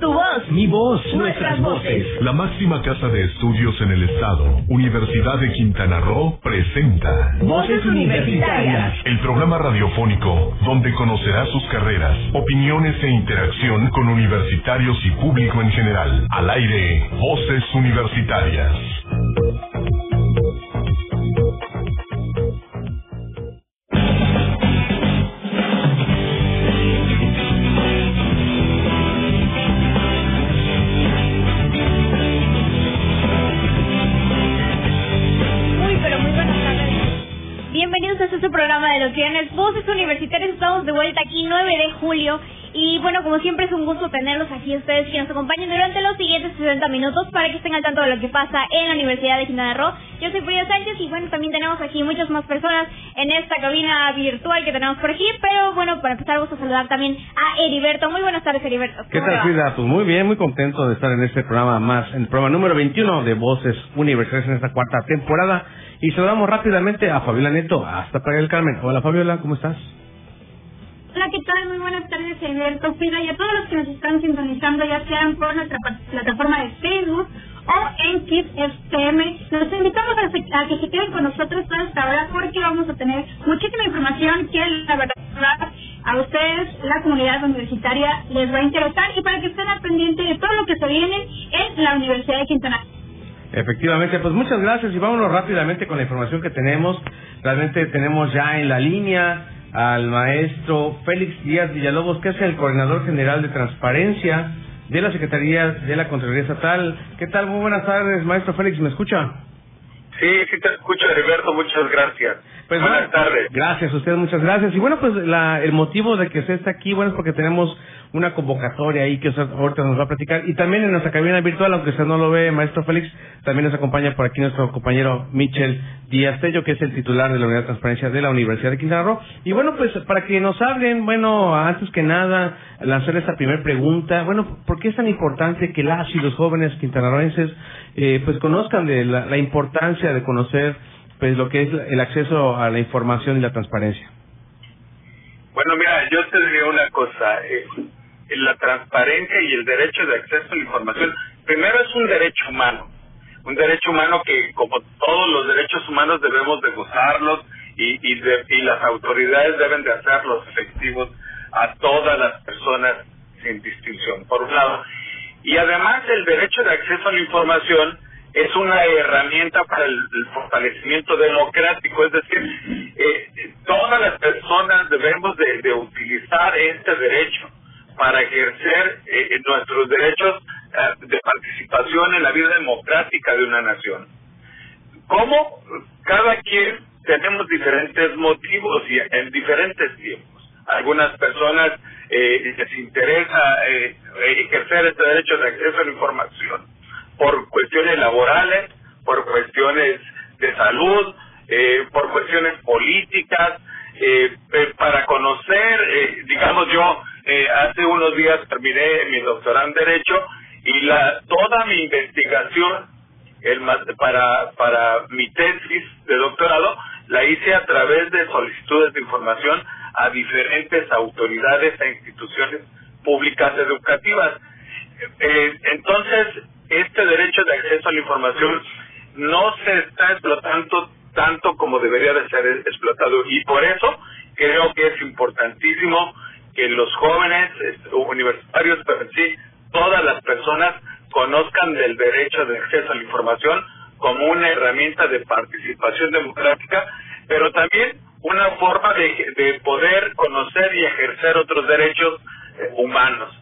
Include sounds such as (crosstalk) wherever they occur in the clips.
Tu voz. Mi voz. Nuestras voces. La máxima casa de estudios en el estado, Universidad de Quintana Roo, presenta Voces Universitarias. El programa radiofónico donde conocerá sus carreras, opiniones e interacción con universitarios y público en general. Al aire, Voces Universitarias. De vuelta aquí 9 de julio y bueno, como siempre es un gusto tenerlos aquí ustedes que nos acompañen durante los siguientes 60 minutos para que estén al tanto de lo que pasa en la Universidad de Quintana Roo. Yo soy Frida Sánchez y bueno, también tenemos aquí muchas más personas en esta cabina virtual que tenemos por aquí, pero bueno, para empezar vamos a saludar también a Heriberto. Muy buenas tardes, Heriberto. ¿Qué tal, Frida? Pues muy bien, muy contento de estar en este programa más, en el programa número 21 de Voces Universitarias en esta cuarta temporada. Y saludamos rápidamente a Fabiola Neto, hasta para el Carmen. Hola Fabiola, ¿cómo estás? Hola, ¿qué tal? Muy buenas tardes, Alberto Frida, y a todos los que nos están sintonizando, ya sean por nuestra plataforma de Facebook o en Kids FM. Los invitamos a, que se queden con nosotros toda esta hora porque vamos a tener muchísima información que la verdad a ustedes, la comunidad universitaria, les va a interesar y para que estén al pendiente de todo lo que se viene en la Universidad de Quintana Efectivamente, pues muchas gracias y vámonos rápidamente con la información que tenemos. Realmente tenemos ya en la línea al maestro Félix Díaz Villalobos, que es el coordinador general de transparencia de la Secretaría de la Contraloría Estatal. ¿Qué tal? Muy buenas tardes, maestro Félix, ¿me escucha? Sí, sí te escucho, Heriberto, muchas gracias. Pues buenas tardes. Gracias a usted, muchas gracias. Y bueno, pues la, el motivo de que usted esté aquí, bueno, es porque tenemos una convocatoria ahí que ahorita nos va a platicar. Y también en nuestra cabina virtual, aunque usted no lo ve, maestro Félix, también nos acompaña por aquí nuestro compañero Michel Díaz Tello, que es el titular de la Unidad de Transparencia de la Universidad de Quintana Roo. Y bueno, pues para que nos hablen, bueno, antes que nada, lanzar esta primera pregunta. Bueno, ¿por qué es tan importante que las y los jóvenes quintanarroenses eh, pues conozcan de la, la importancia de conocer pues lo que es el acceso a la información y la transparencia? Bueno, mira, yo te diría una cosa. Eh, la transparencia y el derecho de acceso a la información, primero es un derecho humano, un derecho humano que como todos los derechos humanos debemos de gozarlos y, y, y las autoridades deben de hacerlos efectivos a todas las personas sin distinción, por un lado. Y además el derecho de acceso a la información es una herramienta para el, fortalecimiento democrático, es decir, eh, todas las personas debemos de utilizar este derecho para ejercer eh, nuestros derechos eh, de participación en la vida democrática de una nación. ¿Cómo? Cada quien tenemos diferentes motivos y en diferentes tiempos. Algunas personas eh, les interesa eh, ejercer este derecho de acceso a la información por cuestiones laborales, por cuestiones de salud, por cuestiones políticas, para conocer, digamos yo, eh, hace unos días terminé mi doctorado en Derecho y la toda mi investigación el, para, para mi tesis de doctorado la hice a través de solicitudes de información a diferentes autoridades e instituciones públicas educativas. Eh, entonces, este derecho de acceso a la información no se está explotando tanto como debería de ser explotado y por eso creo que es importantísimo que los jóvenes universitarios, pero en sí todas las personas conozcan del derecho de acceso a la información como una herramienta de participación democrática, pero también una forma de, de poder conocer y ejercer otros derechos eh, humanos.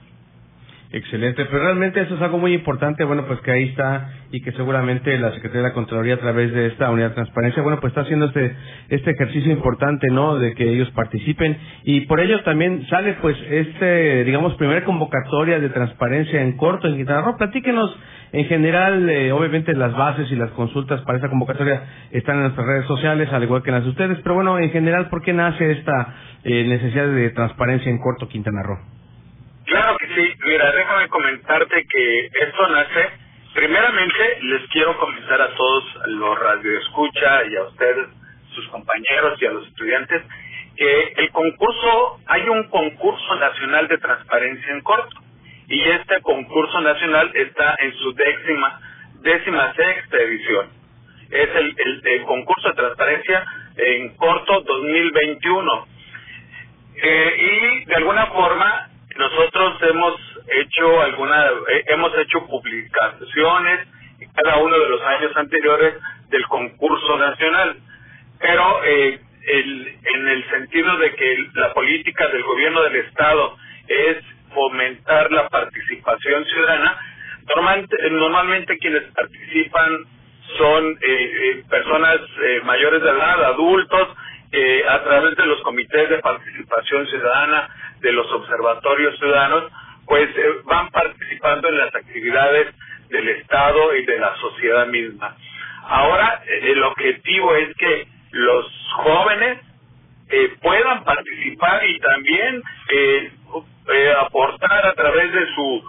Excelente, pero realmente eso es algo muy importante, bueno, pues que ahí está y que seguramente la Secretaría de la Contraloría a través de esta unidad de transparencia, bueno, pues está haciendo este este ejercicio importante, ¿no? De que ellos participen y por ello también sale pues este, digamos, primera convocatoria de transparencia en corto en Quintana Roo. Platíquenos en general, eh, obviamente las bases y las consultas para esta convocatoria están en nuestras redes sociales, al igual que en las de ustedes, pero bueno, en general, ¿por qué nace esta eh, necesidad de transparencia en corto Quintana Roo? Claro que sí. Mira, déjame comentarte que esto nace. Primeramente, les quiero comentar a todos los radioescucha y a ustedes, sus compañeros y a los estudiantes, que el concurso, hay un concurso nacional de transparencia en corto. y este concurso nacional está en su décima, décima sexta edición. Es el, el, concurso de transparencia en corto 2021. Eh, y de alguna forma nosotros hemos hecho alguna, eh, hemos hecho publicaciones cada uno de los años anteriores del concurso nacional. Pero eh, el, en el sentido de que la política del gobierno del Estado es fomentar la participación ciudadana, normalmente, normalmente quienes participan son eh, eh personas eh, mayores de edad, adultos, eh, a través de los comités de participación ciudadana, de los observatorios ciudadanos, pues van participando en las actividades del Estado y de la sociedad misma. Ahora, el objetivo es que los jóvenes eh, puedan participar y también eh, eh, aportar a través de su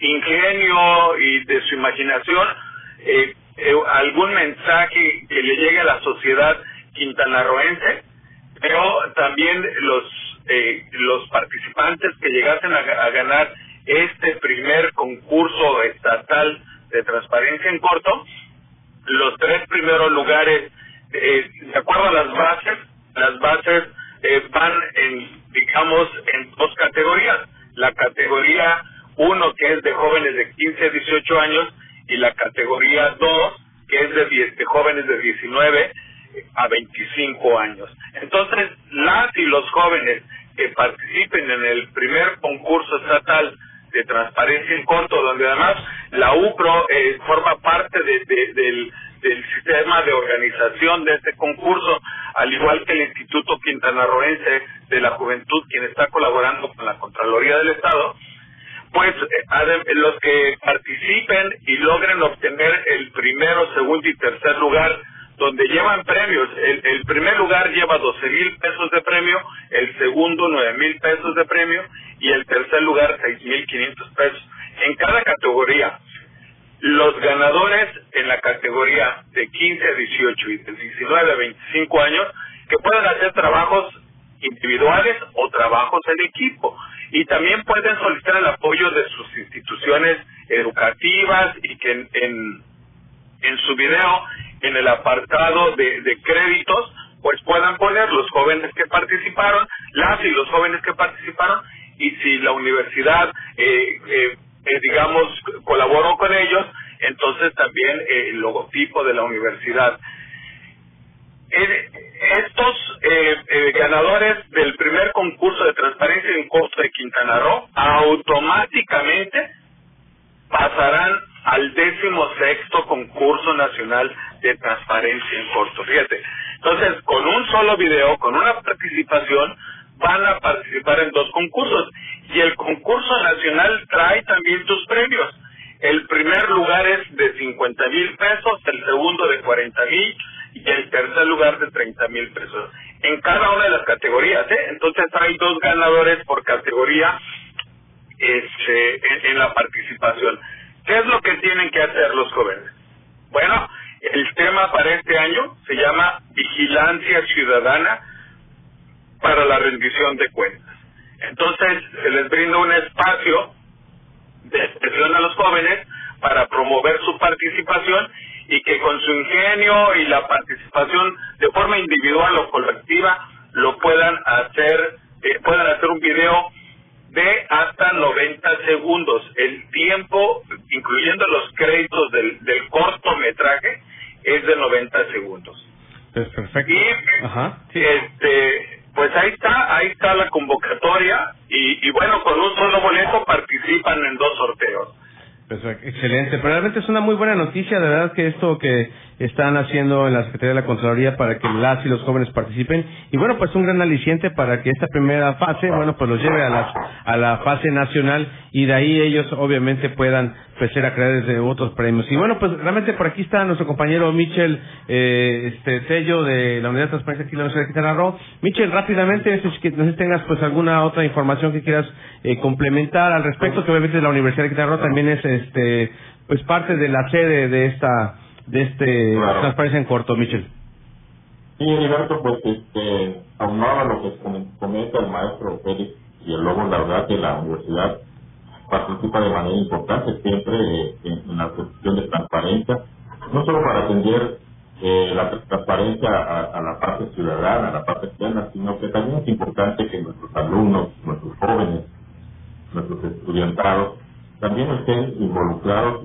ingenio y de su imaginación algún mensaje que le llegue a la sociedad quintanarroense, pero también los los participantes que llegasen a ganar este primer concurso estatal de transparencia en corto, los tres primeros lugares, eh, de acuerdo a las bases, las bases eh, van en, digamos, en dos categorías. La categoría 1, que es de jóvenes de 15 a 18 años, y la categoría 2, que es de jóvenes de 19 a 25 años. Entonces, las y los jóvenes que participen en el primer concurso estatal de transparencia en corto, donde además la UPRO eh, forma parte de, del, sistema de organización de este concurso, al igual que el Instituto Quintanarroense de la Juventud, quien está colaborando con la Contraloría del Estado, pues eh, los que participen y logren obtener el primero, segundo y tercer lugar donde llevan premios. El, primer lugar lleva 12 mil pesos de premio, el segundo 9 mil pesos de premio y el tercer lugar 6 mil 500 pesos. En cada categoría, los ganadores en la categoría de 15 a 18 y de 19 a 25 años, que pueden hacer trabajos individuales o trabajos en equipo. Y también pueden solicitar el apoyo de sus instituciones educativas y que en, en su video en el apartado de, de créditos, pues puedan poner los jóvenes que participaron, las y los jóvenes que participaron, y si la universidad, eh, eh, eh digamos, colaboró con ellos, entonces también eh, el logotipo de la universidad. estos ganadores del primer concurso de transparencia en costo de Quintana Roo automáticamente pasarán al décimo sexto concurso nacional de transparencia en corto. Fíjate. Entonces, con un solo video, con una participación, van a participar en dos concursos. Y el concurso nacional trae también sus premios. El primer lugar es de 50 mil pesos, el segundo de 40 mil y el tercer lugar de 30 mil pesos. En cada una de las categorías, ¿eh? Entonces hay dos ganadores por categoría este, en, en la participación. ¿Qué es lo que tienen que hacer los jóvenes? Para este año se llama Vigilancia Ciudadana para la rendición de cuentas. Entonces, se les brinda un espacio de expresión a los jóvenes para promover su participación y que con su ingenio y la participación de forma individual o colectiva lo puedan hacer, eh, puedan hacer un video de hasta 90 segundos. El tiempo, incluyendo los créditos del cortometraje, es de 90 segundos. Es perfecto. Y este, pues ahí está, ahí está la convocatoria y, y bueno, con un solo boleto participan en dos sorteos. Excelente, pero realmente es una muy buena noticia, de verdad que esto que están haciendo en la Secretaría de la Contraloría para que las y los jóvenes participen. Y bueno pues un gran aliciente para que esta primera fase bueno pues los lleve a la a la fase nacional y de ahí ellos obviamente puedan pues ser acreedores de otros premios. Y bueno pues realmente por aquí está nuestro compañero Michel eh, este sello de la unidad de transparencia aquí en la Universidad de Quintana Roo. Michel rápidamente no sé si tengas pues alguna otra información que quieras eh, complementar al respecto que obviamente la Universidad de Quintana también es este pues parte de la sede de esta de este transparencia en corto, Michel. Sí, Heriberto, pues este, aunado a lo que comenta el maestro Félix y el lobo, la verdad que la universidad participa de manera importante siempre eh, en, la cuestión de transparencia, no solo para atender eh, la transparencia a, la parte ciudadana, a la parte externa, sino que también es importante que nuestros alumnos, nuestros jóvenes, nuestros estudiantados, también estén involucrados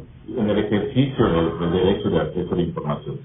ejercicio del, derecho de acceso a la información.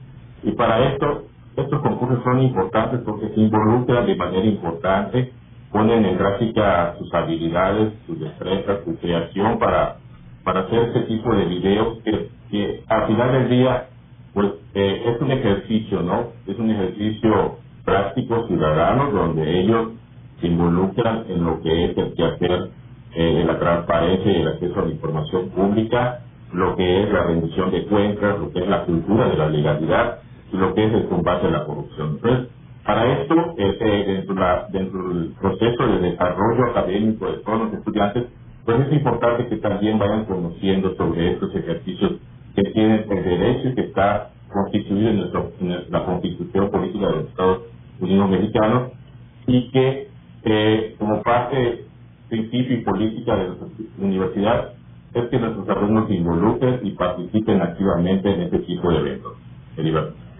Y para esto, estos concursos son importantes porque se involucran de manera importante, ponen en práctica sus habilidades, sus destrezas, su creación para, para hacer este tipo de videos que, que al final del día pues eh, es un ejercicio, ¿no? Es un ejercicio práctico ciudadano donde ellos se involucran en lo que es el quehacer eh, la transparencia y el acceso a la información pública, lo que es la rendición de cuentas, lo que es la cultura de la legalidad y lo que es el combate a la corrupción. Entonces, para esto, este, dentro, la, dentro del proceso de desarrollo académico de todos los estudiantes, pues es importante que también vayan conociendo sobre estos ejercicios que tienen el derecho y que está constituido en, en la Constitución Política de los Estados Unidos Mexicanos y que eh, como parte principio y política de la universidad es que nuestros alumnos se involucren y participen activamente en este tipo de eventos.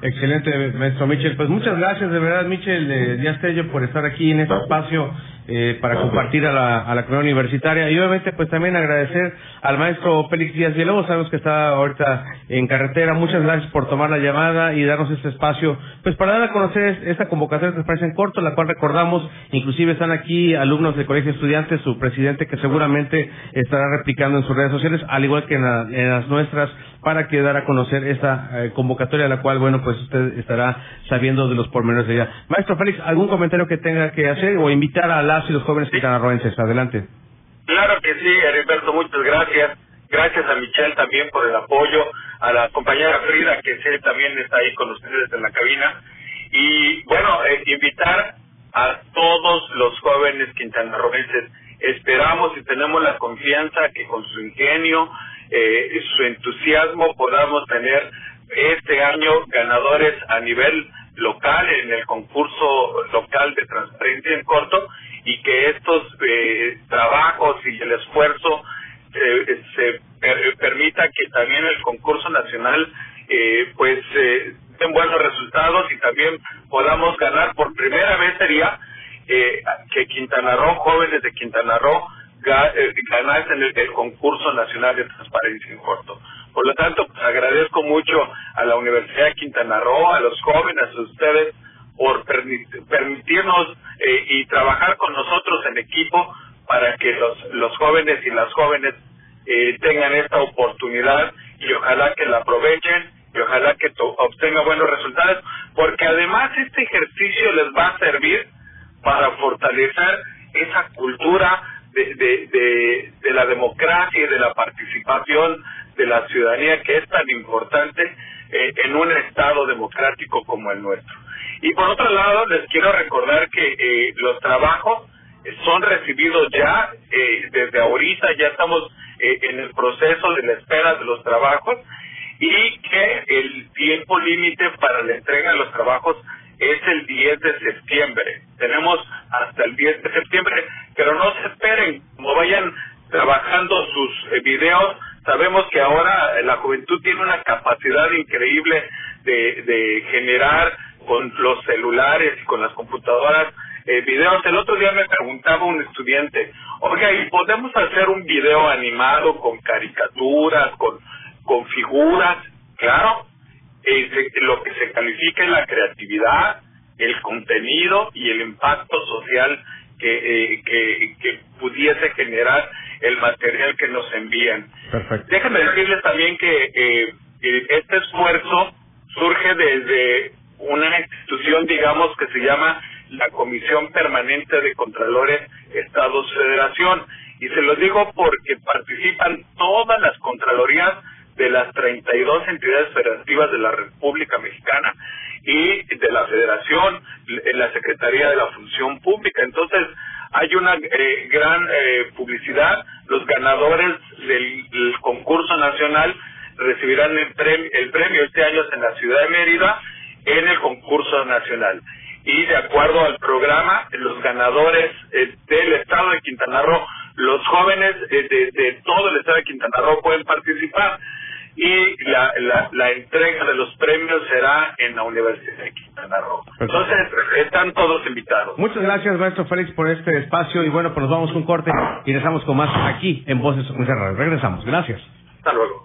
Excelente, maestro Michel. Pues muchas gracias, de verdad, Michel eh, Díaz Tello, por estar aquí en este espacio eh, para compartir a la, a la comunidad universitaria. Y obviamente, pues también agradecer al maestro Félix Díaz Villalobos, sabemos que está ahorita en carretera. Muchas gracias por tomar la llamada y darnos este espacio, pues para dar a conocer esta convocatoria que parece en corto, la cual recordamos, inclusive están aquí alumnos del Colegio de Estudiantes, su presidente, que seguramente estará replicando en sus redes sociales, al igual que en, en las nuestras, para que dar a conocer esta eh, convocatoria, la cual, bueno, pues usted estará sabiendo de los pormenores de ella. Maestro Félix, ¿algún comentario que tenga que hacer o invitar a las y los jóvenes quintanarroenses? Adelante. Claro que sí, Heriberto, muchas gracias. Gracias a Michelle también por el apoyo, a la compañera Frida, que también está ahí con ustedes en la cabina. Y bueno, eh, invitar a todos los jóvenes quintanarroenses. Esperamos y tenemos la confianza que con su ingenio, eh, su entusiasmo podamos tener este año ganadores a nivel local en el concurso local de transparencia en corto y que estos eh, trabajos y el esfuerzo eh, se permita que también el concurso nacional eh, pues eh, den buenos resultados y también podamos ganar por primera vez sería eh, que Quintana Roo, jóvenes de Quintana Roo, eh, ganarse en el, concurso nacional de transparencia en corto. Por lo tanto, pues, agradezco mucho a la Universidad de Quintana Roo, a los jóvenes, a ustedes, por permitirnos eh, y trabajar con nosotros en equipo para que los, los jóvenes y las jóvenes eh, tengan esta oportunidad y ojalá que la aprovechen y ojalá que obtengan buenos resultados, porque además este ejercicio les va a servir para fortalecer esa cultura de, de, de, la democracia y de la participación de la ciudadanía que es tan importante eh, en un Estado democrático como el nuestro. Y por otro lado, les quiero recordar que eh, los trabajos son recibidos ya eh, desde ahorita, ya estamos en el proceso de la espera de los trabajos y que el tiempo límite para la entrega de los trabajos es el 10 de septiembre. Tenemos hasta el 10 de septiembre, pero no se esperen, como vayan trabajando sus eh, videos, sabemos que ahora la juventud tiene una capacidad increíble de, de generar con los celulares y con las computadoras eh, videos. El otro día me preguntaba un estudiante, oiga, ¿y podemos hacer un video animado con caricaturas, con, con figuras? Claro, lo que se califica es la creatividad, el contenido y el impacto social que, eh, que, que pudiese generar el material que nos envían. Déjenme decirles también que eh, este esfuerzo surge desde una institución, digamos, que se llama la Comisión Permanente de Contralores Estados Federación. Y se los digo porque participan todas las Contralorías de las 32 entidades federativas de la República Mexicana y de la Federación en la Secretaría de la Función Pública. Entonces, hay una eh, gran eh, publicidad. Los ganadores del, concurso nacional recibirán el premio, el premio este año en la ciudad de Mérida en el concurso nacional. Y de acuerdo al programa, los ganadores eh, del estado de Quintana Roo los jóvenes de, de todo el estado de Quintana Roo pueden participar y la, la, la, entrega de los premios será en la Universidad de Quintana Roo. Entonces, están todos invitados. Muchas gracias, maestro Félix, por este espacio y bueno, pues nos vamos con un corte y regresamos con más aquí en Voces Cerradas. Regresamos. Gracias. Hasta luego.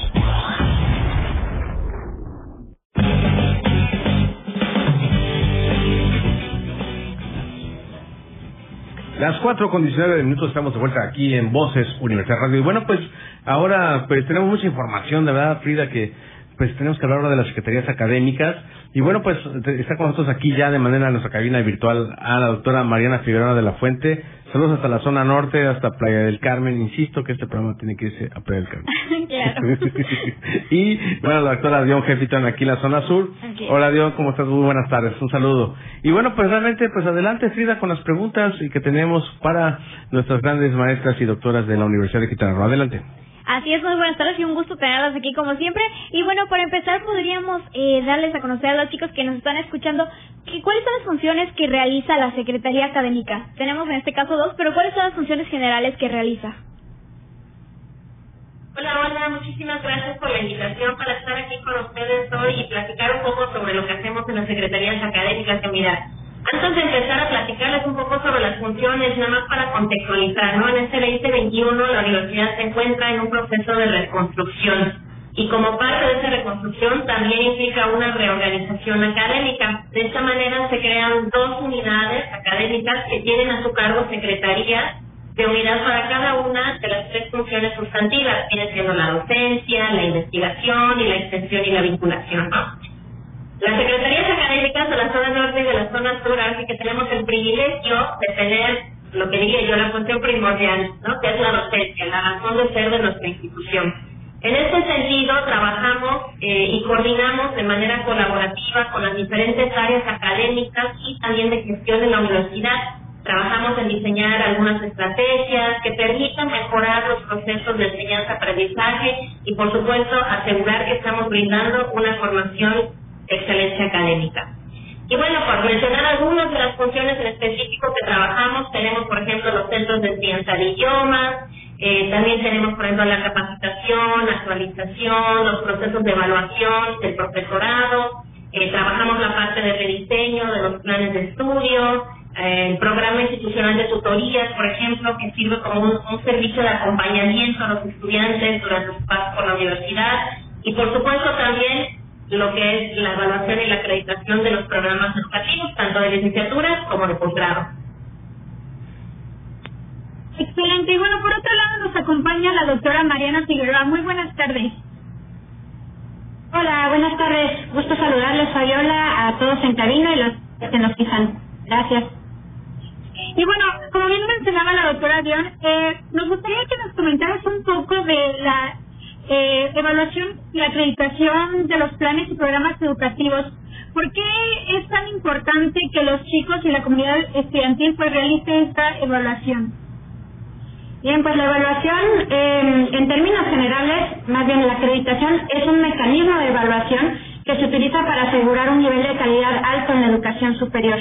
Las cuatro con 19 minutos estamos de vuelta aquí en Voces Universidad Radio. Y bueno, pues ahora pues tenemos mucha información, de verdad, Frida, que pues tenemos que hablar ahora de las secretarías académicas. Y bueno, pues está con nosotros aquí ya de manera en nuestra cabina virtual a la doctora Mariana Figueroa de la Fuente. Saludos hasta la zona norte, hasta Playa del Carmen. Insisto que este programa tiene que irse a Playa del Carmen. (laughs) claro. (laughs) y bueno, la doctora Dion Jeffiton aquí en la zona sur. Hola Dion, ¿cómo estás? Muy buenas tardes. Un saludo. Y bueno, pues realmente, pues adelante Frida con las preguntas y que tenemos para nuestras grandes maestras y doctoras de la Universidad de Quintana Roo. Adelante. Así es, muy buenas tardes y un gusto tenerlas aquí como siempre. Y bueno, para empezar podríamos eh, darles a conocer a los chicos que nos están escuchando que, cuáles son las funciones que realiza la Secretaría Académica. Tenemos en este caso dos, pero ¿cuáles son las funciones generales que realiza? Hola, hola, muchísimas gracias por la invitación para estar aquí con ustedes hoy y platicar un poco sobre lo que hacemos en las secretarías académicas. Que mira, antes de empezar a platicarles un poco sobre las funciones, nada más para contextualizar, ¿no? En este 2021 la universidad se encuentra en un proceso de reconstrucción y como parte de esa reconstrucción también implica una reorganización académica. De esta manera se crean dos unidades académicas que tienen a su cargo secretarías de unidad para cada una de las tres funciones sustantivas, viene siendo la docencia, la investigación y la extensión y la vinculación. Las secretarías académicas de la zona norte y de la zona sur, así que tenemos el privilegio de tener lo que diría yo, la función primordial, ¿no? que es la docencia, la razón de ser de nuestra institución. En este sentido, trabajamos eh, y coordinamos de manera colaborativa con las diferentes áreas académicas y también de gestión de la universidad. Trabajamos en diseñar algunas estrategias que permitan mejorar los procesos de enseñanza-aprendizaje y, por supuesto, asegurar que estamos brindando una formación excelencia académica. Y bueno, por mencionar algunas de las funciones en específico que trabajamos, tenemos por ejemplo los centros de enseñanza de idiomas, eh, también tenemos por ejemplo la capacitación, actualización, los procesos de evaluación del profesorado, eh, trabajamos la parte de rediseño de los planes de estudio, eh, el programa institucional de tutorías, por ejemplo, que sirve como un, un servicio de acompañamiento a los estudiantes durante su paso por la universidad y por supuesto también lo que es la evaluación y la acreditación de los programas educativos, tanto de licenciatura como de posgrado. Excelente. Y bueno, por otro lado nos acompaña la doctora Mariana Figueroa. Muy buenas tardes. Hola, buenas tardes. Gusto saludarles, Fabiola, a todos en cabina y los que nos fijan. Gracias. Y bueno, como bien mencionaba la doctora Dion, eh, nos gustaría que nos comentaras un poco de la eh, evaluación y acreditación de los planes y programas educativos. ¿Por qué es tan importante que los chicos y la comunidad estudiantil pues realicen esta evaluación? Bien, pues la evaluación, en términos generales, más bien la acreditación es un mecanismo de evaluación que se utiliza para asegurar un nivel de calidad alto en la educación superior.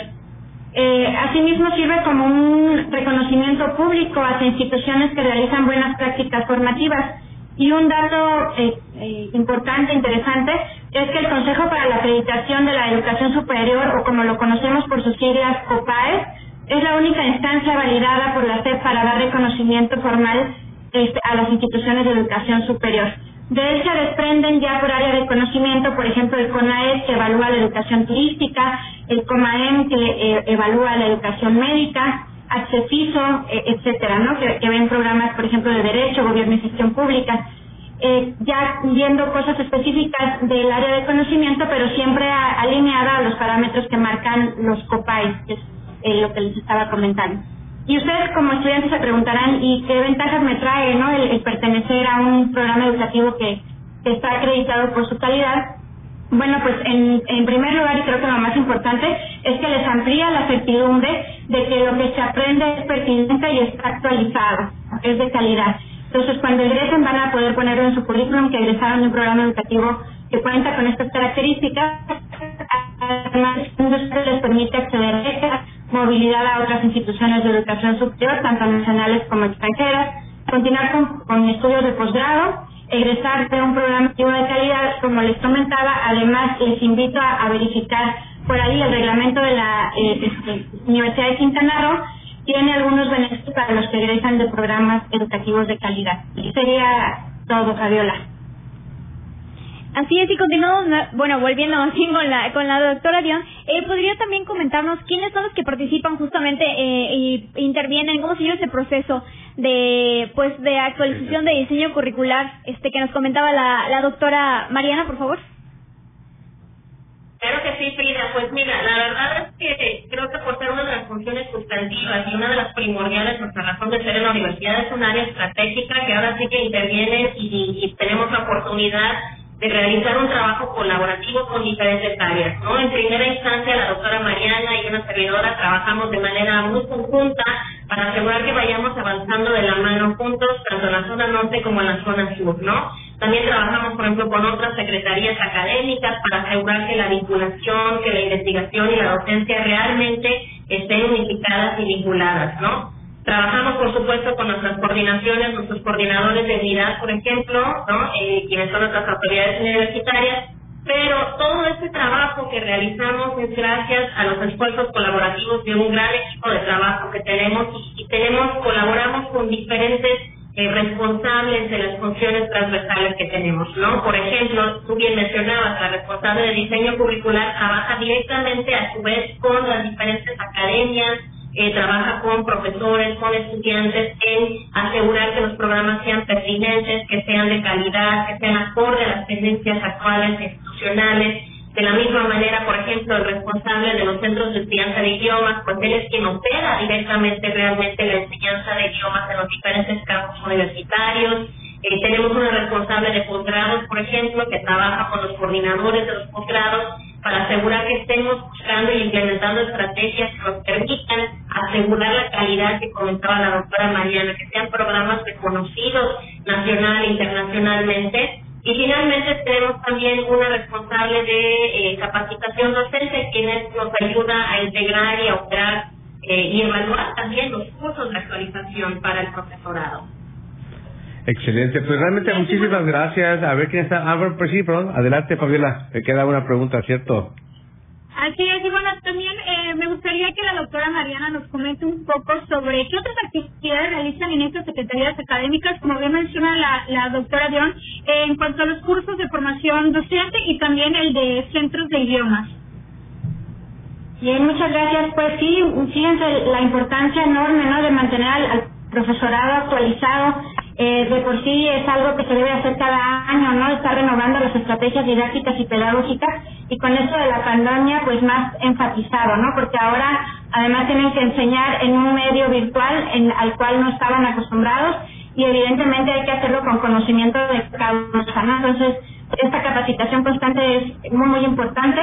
Eh, asimismo, sirve como un reconocimiento público hacia instituciones que realizan buenas prácticas formativas y un dato eh, eh, importante, interesante, es que el Consejo para la Acreditación de la Educación Superior, o como lo conocemos por sus siglas COPAES, es la única instancia validada por la SEP para dar reconocimiento formal este, a las instituciones de educación superior. De él se desprenden ya por área de conocimiento, por ejemplo, el CONAES que evalúa la educación turística, el COMAEM que eh, evalúa la educación médica, Acceso, e, etcétera, ¿no? Que, ven programas, por ejemplo, de Derecho, Gobierno y Gestión Pública. eh, ya viendo cosas específicas del área de conocimiento, pero siempre alineada a los parámetros que marcan los COPAIS, que es eh, lo que les estaba comentando. Y ustedes como estudiantes se preguntarán, ¿y qué ventajas me trae ¿no? el, pertenecer a un programa educativo que, está acreditado por su calidad? Bueno, pues en, en primer lugar, y creo que lo más importante, es que les amplía la certidumbre de que lo que se aprende es pertinente y está actualizado, es de calidad. Entonces, cuando egresen van a poder ponerlo en su currículum que egresaron de un programa educativo que cuenta con estas características. Además, les permite acceder a movilidad a otras instituciones de educación superior, tanto nacionales como extranjeras, continuar con, estudios de posgrado, egresar de un programa de calidad, como les comentaba. Además, les invito a, verificar por ahí el reglamento de la eh, este, Universidad de Quintana Roo tiene algunos beneficios para los que egresan de programas educativos de calidad. Y sería todo, Fabiola. Así es, y continuamos, bueno, volviendo (laughs) así con la, con la doctora Dion, eh, ¿podría también comentarnos quiénes son los que participan justamente eh, e intervienen, cómo sigue ese proceso de, pues, de actualización de diseño curricular, este que nos comentaba la, doctora Mariana, por favor? Claro que sí, Frida. Pues mira, la verdad es que creo que por ser una de las funciones sustantivas y una de las primordiales, nuestra razón de ser en la universidad es un área estratégica que ahora sí que interviene y, tenemos la oportunidad de realizar un trabajo colaborativo con diferentes áreas. ¿no? En primera instancia, la doctora Mariana y una servidora trabajamos de manera muy conjunta para asegurar que vayamos avanzando de la mano juntos, tanto en la zona norte como en la zona sur, ¿no? También trabajamos, por ejemplo, con otras secretarías académicas para asegurar que la vinculación, que la investigación y la docencia realmente estén unificadas y vinculadas, ¿no? Trabajamos, por supuesto, con nuestras coordinaciones, nuestros coordinadores de unidad, por ejemplo, ¿no? Eh, quienes son nuestras autoridades universitarias, pero todo este trabajo que realizamos es gracias a los esfuerzos colaborativos de un gran equipo de trabajo que tenemos y tenemos, colaboramos con diferentes eh, responsables de las funciones transversales que tenemos, ¿no? Por ejemplo, tú bien mencionabas, la responsable de diseño curricular trabaja directamente a su vez con las diferentes academias, eh, trabaja con profesores, con estudiantes en asegurar que los programas sean pertinentes, que sean de calidad, que sean acorde a las tendencias actuales institucionales, de la misma manera, por ejemplo, el responsable de los centros de enseñanza de idiomas, pues él es quien opera directamente realmente la enseñanza de idiomas en los diferentes campos universitarios. Eh, tenemos una responsable de posgrados, por ejemplo, que trabaja con los coordinadores de los posgrados para asegurar que estemos buscando y implementando estrategias que nos permitan asegurar la calidad que comentaba la doctora Mariana, que sean programas reconocidos nacional e internacionalmente y finalmente tenemos también una responsable de eh, capacitación docente, quien nos ayuda a integrar y a operar eh, y evaluar también los cursos de actualización para el profesorado. Excelente, pues realmente muchísimas gracias. A ver quién está. Ah, pues sí, perdón. Adelante, Fabiola. Me queda una pregunta, ¿cierto? Así es, y bueno, también eh, me gustaría que la doctora Mariana nos comente un poco sobre qué otras actividades realizan en estas secretarías académicas, como bien menciona la, la doctora Dion, en cuanto a los cursos de formación docente y también el de centros de idiomas. Bien, muchas gracias. Pues sí, fíjense la importancia enorme ¿no? de mantener al profesorado actualizado eh, de por sí es algo que se debe hacer cada año, ¿no? Estar renovando las estrategias didácticas y pedagógicas y con esto de la pandemia pues más enfatizado, ¿no? Porque ahora además tienen que enseñar en un medio virtual en, al cual no estaban acostumbrados y evidentemente hay que hacerlo con conocimiento de causa, ¿no? Entonces esta capacitación constante es muy muy importante,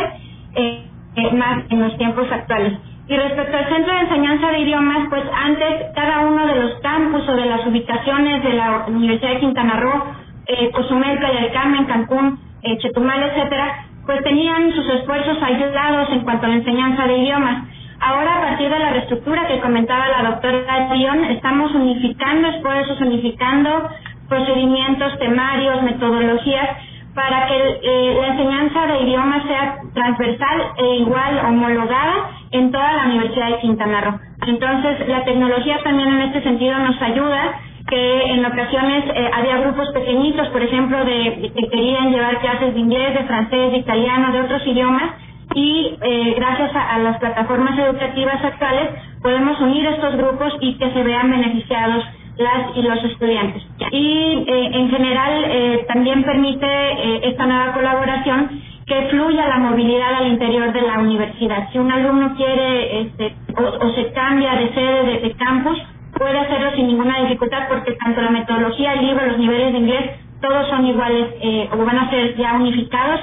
eh, más en los tiempos actuales. Y respecto al centro de enseñanza de idiomas, pues antes cada uno de los campus o de las ubicaciones de la Universidad de Quintana Roo, eh, Cozumel, Playa del Carmen, Cancún, eh, Chetumal, etcétera, pues tenían sus esfuerzos aislados en cuanto a la enseñanza de idiomas. Ahora, a partir de la reestructura que comentaba la doctora Dion, estamos unificando esfuerzos, unificando procedimientos, temarios, metodologías, para que eh, la enseñanza de idiomas sea transversal e igual, homologada en toda la Universidad de Quintana Roo. Entonces, la tecnología también en este sentido nos ayuda, que en ocasiones eh, había grupos pequeñitos, por ejemplo, de, que querían llevar clases de inglés, de francés, de italiano, de otros idiomas, y eh, gracias a, las plataformas educativas actuales podemos unir estos grupos y que se vean beneficiados las y los estudiantes. Y eh, en general eh, también permite eh, esta nueva colaboración que fluya la movilidad al interior de la universidad. Si un alumno quiere este, o, se cambia de sede, de, campus, puede hacerlo sin ninguna dificultad porque tanto la metodología, el libro, los niveles de inglés, todos son iguales o van a ser ya unificados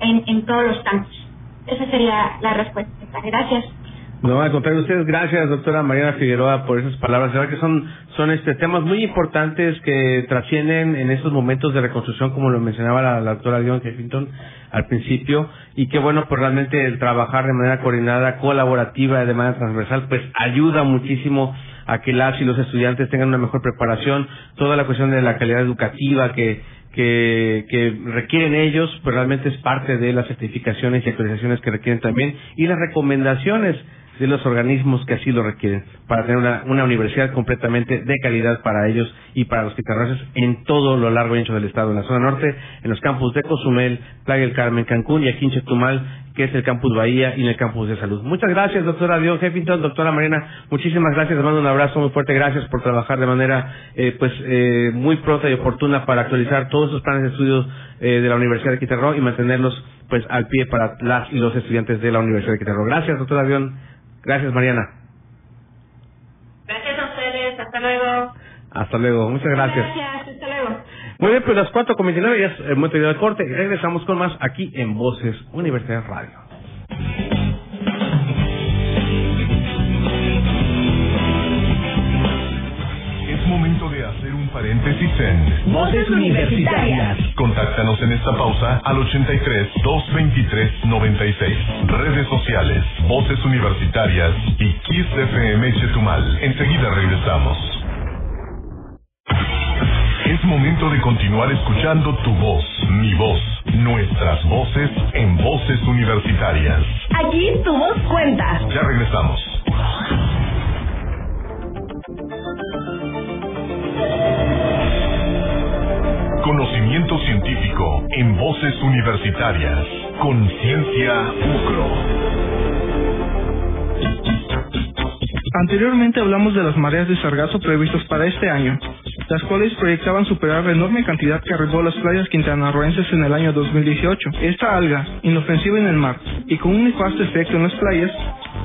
en, en todos los campus. Esa sería la respuesta. Gracias. No, al contrario, ustedes, gracias, doctora Mariana Figueroa, por esas palabras. Verdad que son, son este, temas muy importantes que trascienden en estos momentos de reconstrucción, como lo mencionaba la, doctora Dion Jeffington al principio, y que bueno, pues realmente el trabajar de manera coordinada, colaborativa, de manera transversal, pues ayuda muchísimo a que las y los estudiantes tengan una mejor preparación, toda la cuestión de la calidad educativa que, que, que requieren ellos, pues realmente es parte de las certificaciones y actualizaciones que requieren también, y las recomendaciones de los organismos que así lo requieren para tener una, universidad completamente de calidad para ellos y para los quitarraces en todo lo largo y ancho del estado, en la zona norte, en los campus de Cozumel, Playa del Carmen, Cancún y aquí en Chetumal, que es el campus Bahía y en el campus de salud. Muchas gracias, doctora Dion Jeffington, doctora Marina, muchísimas gracias, les mando un abrazo muy fuerte, gracias por trabajar de manera eh, pues eh, muy pronta y oportuna para actualizar todos esos planes de estudios eh, de la Universidad de Quintana y mantenerlos pues al pie para las y los estudiantes de la Universidad de Quintana Gracias, doctora Dion. Gracias, Mariana. Gracias a ustedes. Hasta luego. Hasta luego. Muchas gracias. Gracias. Hasta luego. Muy bien, pues las cuatro con ya es el momento de corte y regresamos con más aquí en Voces Universidad Radio. Paréntesis en Voces Universitarias. Contáctanos en esta pausa al 83 223 96. Redes sociales, Voces Universitarias y Kiss FM Chetumal. Enseguida regresamos. Es momento de continuar escuchando tu voz, mi voz, nuestras voces en Voces Universitarias. Aquí tu voz cuenta. Ya regresamos. Conocimiento científico en voces universitarias. Conciencia UCRO. Anteriormente hablamos de las mareas de sargazo previstas para este año, las cuales proyectaban superar la enorme cantidad que arribó a las playas quintanarroenses en el año 2018. Esta alga, inofensiva en el mar y con un nefasto efecto en las playas,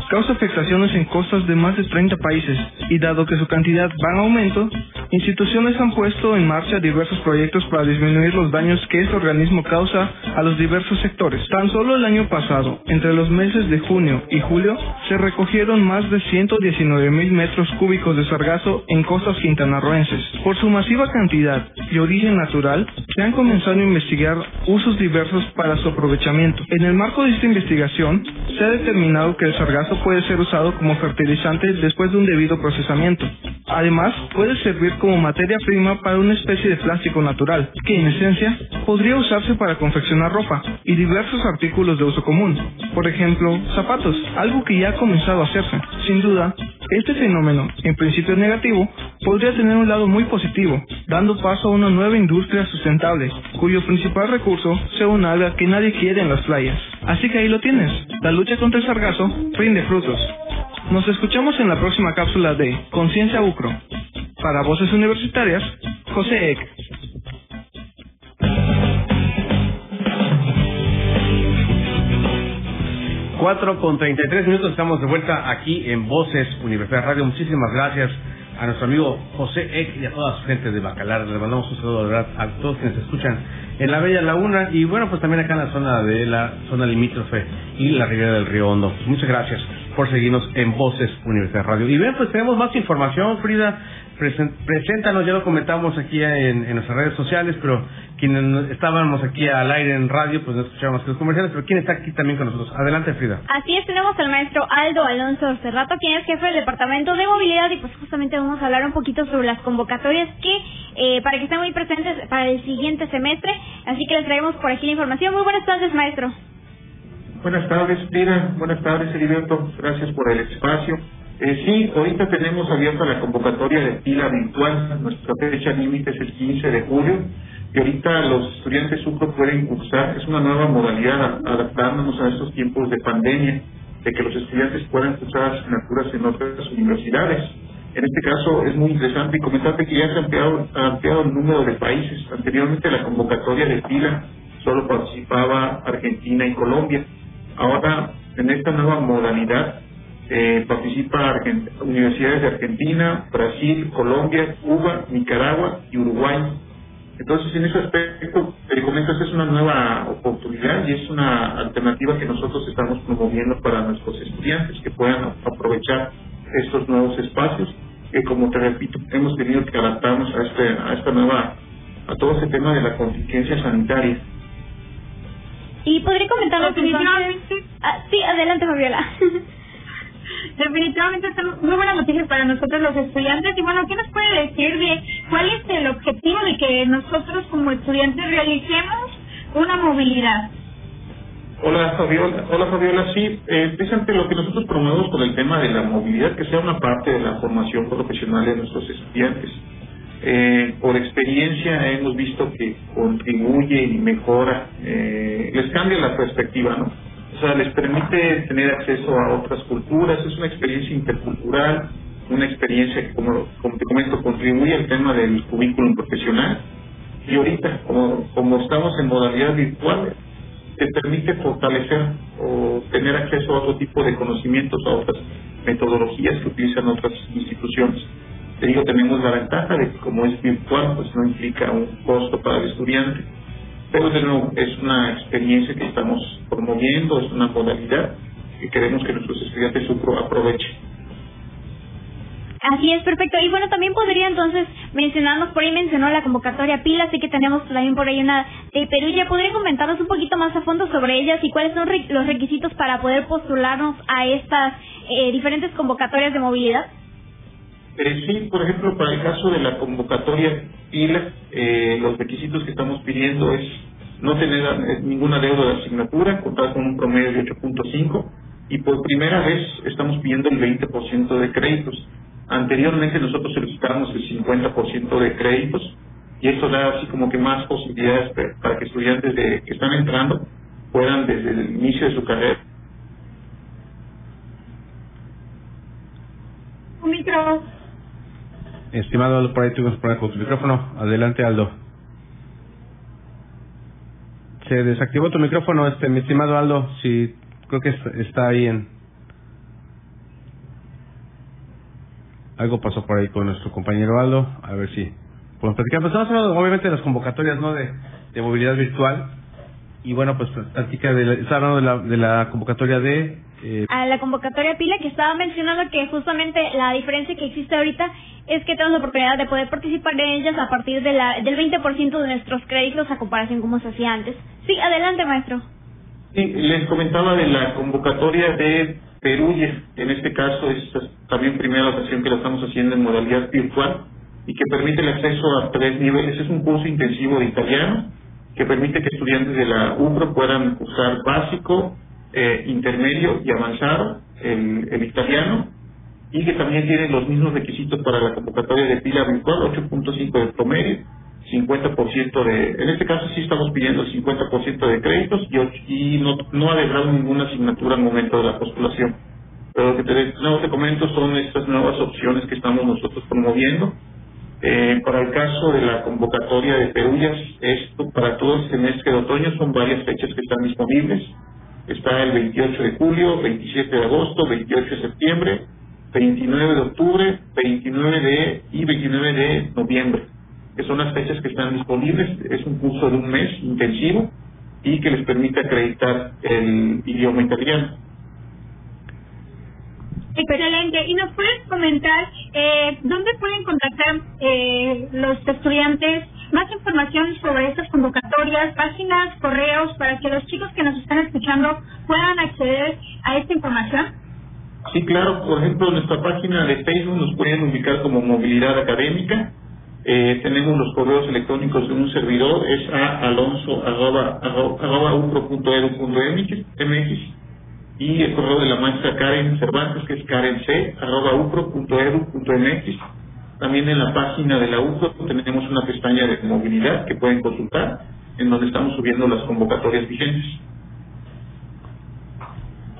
causa afectaciones en costas de más de 30 países y dado que su cantidad va en aumento, instituciones han puesto en marcha diversos proyectos para disminuir los daños que este organismo causa a los diversos sectores. Tan solo el año pasado, entre los meses de junio y julio, se recogieron más de 119 mil metros cúbicos de sargazo en costas quintanarroenses. Por su masiva cantidad y origen natural, se han comenzado a investigar usos diversos para su aprovechamiento. En el marco de esta investigación, se ha determinado que el sargazo puede ser usado como fertilizante después de un debido procesamiento. Además, puede servir como materia prima para una especie de plástico natural, que en esencia podría usarse para confeccionar ropa y diversos artículos de uso común. Por ejemplo, zapatos, algo que ya ha comenzado a hacerse. Sin duda, este fenómeno, en principio negativo, podría tener un lado muy positivo, dando paso a una nueva industria sustentable, cuyo principal recurso sea un alga que nadie quiere en las playas. Así que ahí lo tienes, la lucha contra el sargazo rinde frutos. Nos escuchamos en la próxima cápsula de Conciencia Ucro. Para Voces Universitarias, José Eck. Cuatro con treinta y tres minutos estamos de vuelta aquí en Voces Universidad Radio. Muchísimas gracias a nuestro amigo José Eck y a toda su gente de Bacalar. Le mandamos un saludo a todos quienes escuchan en la Bella Laguna y bueno, pues también acá en la zona de la zona limítrofe y la ribera del Río Hondo. Muchas gracias por seguirnos en Voces Universidad Radio. Y bien, pues tenemos más información, Frida. Preséntanos, ya lo comentamos aquí en, nuestras redes sociales, pero quienes estábamos aquí al aire en radio, pues no escuchábamos los comerciales, pero ¿quién está aquí también con nosotros? Adelante, Frida. Así es, tenemos al maestro Aldo Alonso Cerrato, quien es jefe del Departamento de Movilidad, y pues justamente vamos a hablar un poquito sobre las convocatorias que, eh, para que estén muy presentes para el siguiente semestre, así que les traemos por aquí la información. Muy buenas tardes, maestro. Buenas tardes, Frida. Buenas tardes, Heriberto. Gracias por el espacio. Eh, sí, ahorita tenemos abierta la convocatoria de fila virtual. Nuestra fecha límite es el 15 de julio. Y ahorita los estudiantes UCRO pueden cursar. Es una nueva modalidad adaptándonos a estos tiempos de pandemia, de que los estudiantes puedan cursar asignaturas en otras universidades. En este caso es muy interesante y comentarte que ya se ha ampliado, ha ampliado el número de países. Anteriormente la convocatoria de pila solo participaba Argentina y Colombia. Ahora, en esta nueva modalidad, eh, participa universidades de Argentina, Brasil, Colombia, Cuba, Nicaragua y Uruguay. Entonces, en ese aspecto, te comento, es una nueva oportunidad y es una alternativa que nosotros estamos promoviendo para nuestros estudiantes que puedan aprovechar estos nuevos espacios que, como te repito, hemos tenido que adaptarnos a, este, a esta nueva, a todo este tema de la contingencia sanitaria. ¿Y podría comentarnos Definitivamente. Ah, sí, adelante, Fabiola. (laughs) Definitivamente es muy buena noticia para nosotros los estudiantes. Y bueno, ¿qué nos puede decir de cuál es el objetivo de que nosotros como estudiantes realicemos una movilidad? Hola Fabiola, hola Fabiola, sí, eh, precisamente lo que nosotros promovemos con el tema de la movilidad, que sea una parte de la formación profesional de nuestros estudiantes. Eh, por experiencia hemos visto que contribuye y mejora, eh, les cambia la perspectiva, ¿no? O sea, les permite tener acceso a otras culturas, es una experiencia intercultural, una experiencia que, como, como te comento, contribuye al tema del currículum profesional. Y ahorita, como, como estamos en modalidad virtual, te permite fortalecer o tener acceso a otro tipo de conocimientos, a otras metodologías que utilizan otras instituciones. Te digo, tenemos la ventaja de que como es virtual, pues no implica un costo para el estudiante pero de nuevo, es una experiencia que estamos promoviendo, es una modalidad que queremos que nuestros estudiantes aprovechen. Así es, perfecto. Y bueno, también podría entonces mencionarnos, por ahí mencionó la convocatoria PILA, así que tenemos también por ahí una de Perú. ¿Ya podría comentarnos un poquito más a fondo sobre ellas y cuáles son los requisitos para poder postularnos a estas eh, diferentes convocatorias de movilidad? Eh, sí, por ejemplo, para el caso de la convocatoria PILA, eh, los requisitos que estamos pidiendo es no tener eh, ninguna deuda de asignatura, contar con un promedio de 8.5 y por primera vez estamos pidiendo el 20% de créditos. Anteriormente nosotros solicitábamos el 50% de créditos y eso da así como que más posibilidades para que estudiantes de, que están entrando puedan desde el inicio de su carrera. Un micro. Estimado Aldo, por ahí tuvimos problema con tu micrófono. Adelante, Aldo. Se desactivó tu micrófono, este, mi estimado Aldo. Si creo que está ahí en. Algo pasó por ahí con nuestro compañero Aldo. A ver si podemos platicar. Pues estamos hablando, obviamente, de las convocatorias, ¿no? De, de movilidad virtual. Y bueno, pues platica de está hablando de la, de la convocatoria de eh, a la convocatoria pila que estaba mencionando que justamente la diferencia que existe ahorita es que tenemos la oportunidad de poder participar en ellas a partir de la, del 20% de nuestros créditos a comparación como se hacía antes. Sí, adelante, maestro. Sí, les comentaba de la convocatoria de Perú, en este caso es también primera ocasión que la estamos haciendo en modalidad virtual y que permite el acceso a tres niveles. Es un curso intensivo de italiano que permite que estudiantes de la UPRO puedan cursar básico, eh, intermedio y avanzado, el, italiano, y que también tiene los mismos requisitos para la convocatoria de pila virtual, 8.5 de promedio, 50% de, en este caso sí estamos pidiendo el 50% de créditos y, y no, no ha dejado ninguna asignatura al momento de la postulación. Pero lo que te, no te comento son estas nuevas opciones que estamos nosotros promoviendo. Eh, para el caso de la convocatoria de Perullas, esto para todo el semestre de otoño son varias fechas que están disponibles. Está el 28 de julio, 27 de agosto, 28 de septiembre, 29 de octubre, 29 de y 29 de noviembre, que son las fechas que están disponibles. Es un curso de un mes intensivo y que les permite acreditar el idioma italiano. Excelente. ¿Y nos puedes comentar eh, dónde pueden contactar eh, los estudiantes más información sobre estas convocatorias, páginas, correos, para que los chicos que nos están escuchando puedan acceder a esta información? Sí, claro. Por ejemplo, nuestra página de Facebook nos pueden ubicar como Movilidad Académica. Eh, tenemos los correos electrónicos de un servidor, es a alonso arroba, mx y el correo de la maestra Karen Cervantes, que es karenc arroba mx también en la página de la UCO tenemos una pestaña de movilidad que pueden consultar, en donde estamos subiendo las convocatorias vigentes.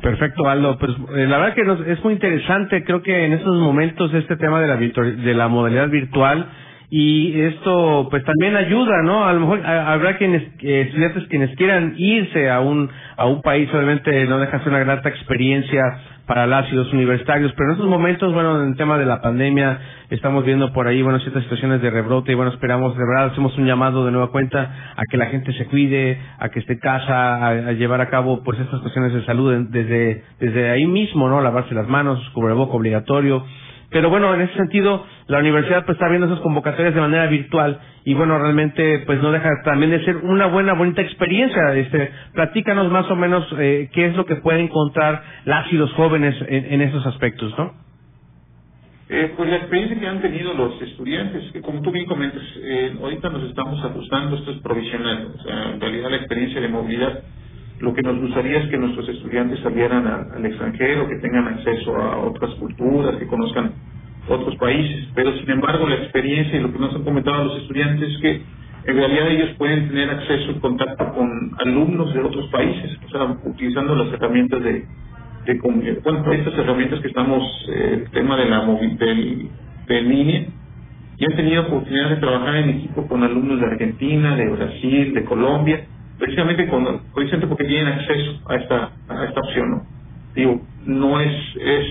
Perfecto, Aldo. Pues eh, la verdad que nos, es muy interesante. Creo que en estos momentos este tema de la, de la modalidad virtual y esto pues también ayuda, ¿no? A lo mejor habrá quienes eh, estudiantes quienes quieran irse a un a un país, obviamente no deja ser una grata experiencia para las y universitarios, pero en estos momentos, bueno, en el tema de la pandemia, estamos viendo por ahí, bueno, ciertas situaciones de rebrote y bueno, esperamos, de verdad, hacemos un llamado de nueva cuenta a que la gente se cuide, a que esté casa, a, llevar a cabo pues estas cuestiones de salud desde, desde ahí mismo, ¿no? Lavarse las manos, cubreboca obligatorio, pero bueno, en ese sentido, la universidad pues está viendo esas convocatorias de manera virtual y bueno, realmente pues no deja también de ser una buena, bonita experiencia. Este, platícanos más o menos eh, qué es lo que pueden encontrar las y los jóvenes en, esos aspectos, ¿no? Eh, pues la experiencia que han tenido los estudiantes, que como tú bien comentas, eh, ahorita nos estamos ajustando, esto es provisional, o sea, en realidad la experiencia de movilidad, lo que nos gustaría es que nuestros estudiantes salieran al extranjero, que tengan acceso a otras culturas, que conozcan otros países, pero sin embargo la experiencia y lo que nos han comentado los estudiantes es que en realidad ellos pueden tener acceso y contacto con alumnos de otros países, o sea, utilizando las herramientas de, de bueno, estas herramientas que estamos, eh, el tema de la del, de línea, y han tenido oportunidad de trabajar en equipo con alumnos de Argentina, de Brasil, de Colombia, precisamente con, precisamente porque tienen acceso a esta, a esta opción. Digo, no es, es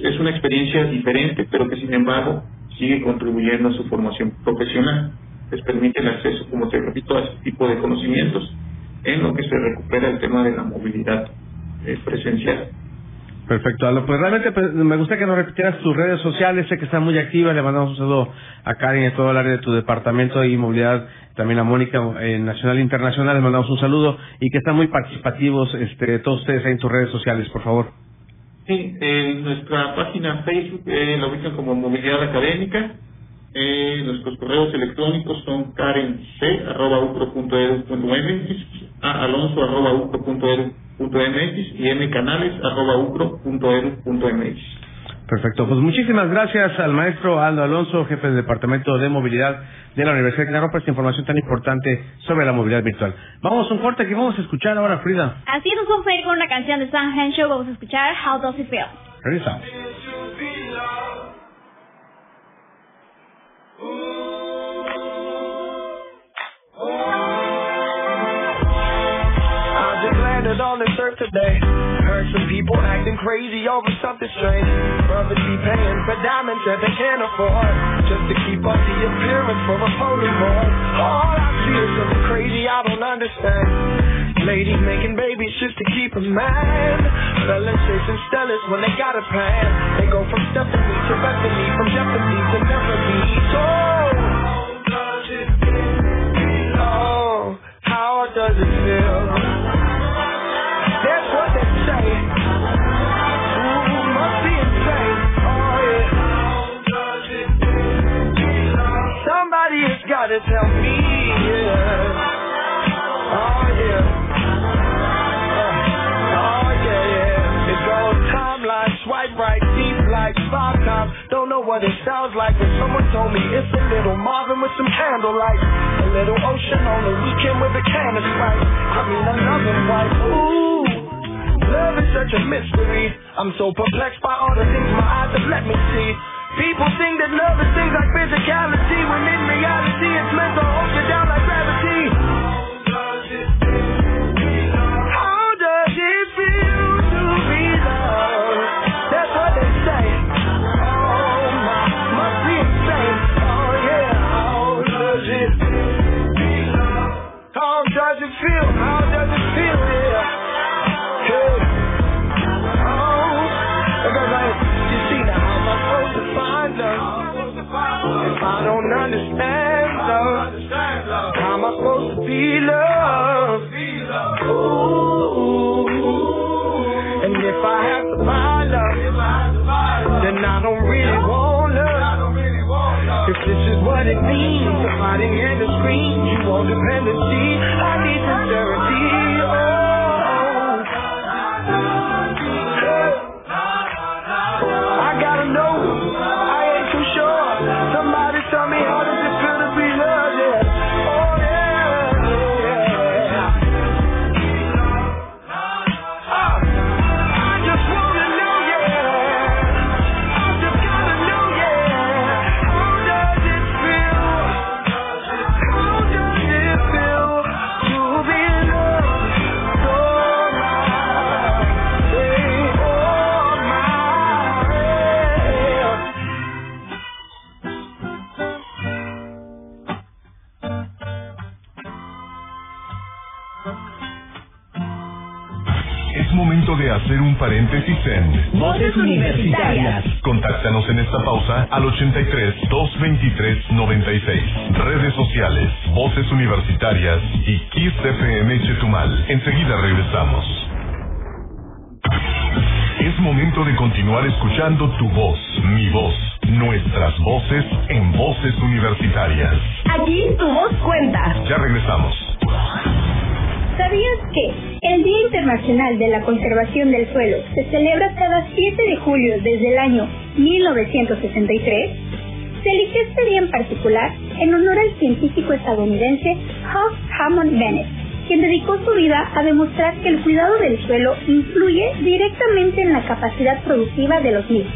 es una experiencia diferente, pero que sin embargo sigue contribuyendo a su formación profesional. Les permite el acceso, como te repito, a este tipo de conocimientos en lo que se recupera el tema de la movilidad eh, presencial. Perfecto, Aldo. Pues realmente pues, me gustaría que nos repitieras tus redes sociales, sé que están muy activas, le mandamos un saludo a Karen y a todo el área de tu departamento y movilidad, también a Mónica eh, Nacional e Internacional, le mandamos un saludo y que están muy participativos este, todos ustedes ahí en tus redes sociales, por favor. Sí, en nuestra página Facebook eh, la ubican como Movilidad Académica. Eh, nuestros correos electrónicos son karenc.ucro.edu.mx, alonso.ucro.edu.mx y mcanales.ucro.edu.mx. Perfecto, pues muchísimas gracias al maestro Aldo Alonso, jefe del Departamento de Movilidad de la Universidad de Quintana por esta información tan importante sobre la movilidad virtual. Vamos a un corte que vamos a escuchar ahora, Frida. Así nos vamos a ir con una canción de San Henshaw, vamos a escuchar How Does It Feel. Regresamos. On this earth today. Heard some people acting crazy over something strange. Brothers be paying for diamonds that they can't afford. Just to keep up the appearance for a Polaroid. All I see is something crazy I don't understand. Ladies making babies just to keep a man. Fellas chasing stellas when they got a plan. They go from Stephanie to Bethany, from jeopardy to never be. So, gotta tell me, yeah. Oh, yeah. Oh, yeah, yeah. It goes timeline, swipe right, deep like five times. Don't know what it sounds like, but someone told me it's a little Marvin with some candlelight. A little ocean on the weekend with a can of Sprite. I mean, another wife. Ooh. Love is such a mystery. I'm so perplexed by all the things my eyes have let me see. People think that love is things like physicality, when in reality it's mental. Hold you down like gravity. If this is what it means, I'm hiding in the screen. You want dependency, I need sincerity. Oh. En Voces Universitarias. Contáctanos en esta pausa al 83 223 96. Redes sociales, Voces Universitarias y Kiss FM Chetumal. Enseguida regresamos. Es momento de continuar escuchando tu voz, mi voz, nuestras voces en Voces Universitarias. Aquí tu voz cuenta. Ya regresamos. ¿Sabías que el Día Internacional de la Conservación del Suelo se celebra cada 7 de julio desde el año 1963? Se eligió este día en particular en honor al científico estadounidense Huff Hammond Bennett, quien dedicó su vida a demostrar que el cuidado del suelo influye directamente en la capacidad productiva de los mismos.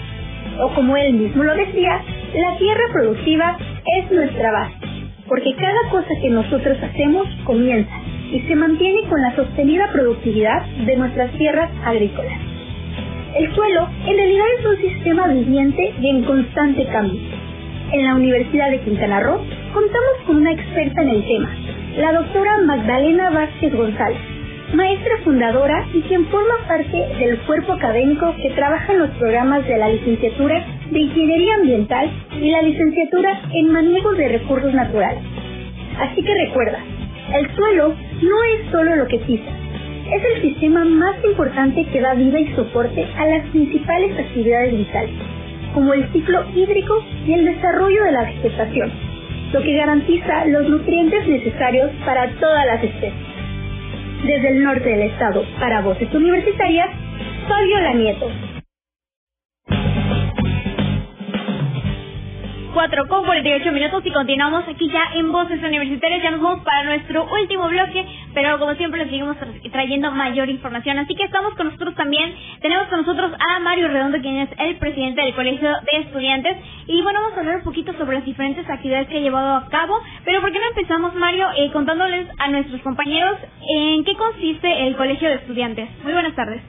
O como él mismo lo decía, la tierra productiva es nuestra base, porque cada cosa que nosotros hacemos comienza y se mantiene con la sostenida productividad de nuestras tierras agrícolas. El suelo en realidad es un sistema viviente y en constante cambio. En la Universidad de Quintana Roo contamos con una experta en el tema, la doctora Magdalena Vázquez González, maestra fundadora y quien forma parte del cuerpo académico que trabaja en los programas de la licenciatura de Ingeniería Ambiental y la licenciatura en Manejo de Recursos Naturales. Así que recuerda, el suelo no es solo lo que pisa, es el sistema más importante que da vida y soporte a las principales actividades vitales, como el ciclo hídrico y el desarrollo de la vegetación, lo que garantiza los nutrientes necesarios para todas las especies. Desde el norte del estado, para Voces Universitarias, Fabiola Nieto. 4 con 48 minutos y continuamos aquí ya en Voces Universitarias. Ya nos vamos para nuestro último bloque, pero como siempre les seguimos tra- trayendo mayor información. Así que estamos con nosotros también. Tenemos con nosotros a Mario Redondo, quien es el presidente del Colegio de Estudiantes. Y bueno, vamos a hablar un poquito sobre las diferentes actividades que ha llevado a cabo. Pero ¿por qué no empezamos, Mario, eh, contándoles a nuestros compañeros en qué consiste el Colegio de Estudiantes? Muy buenas tardes.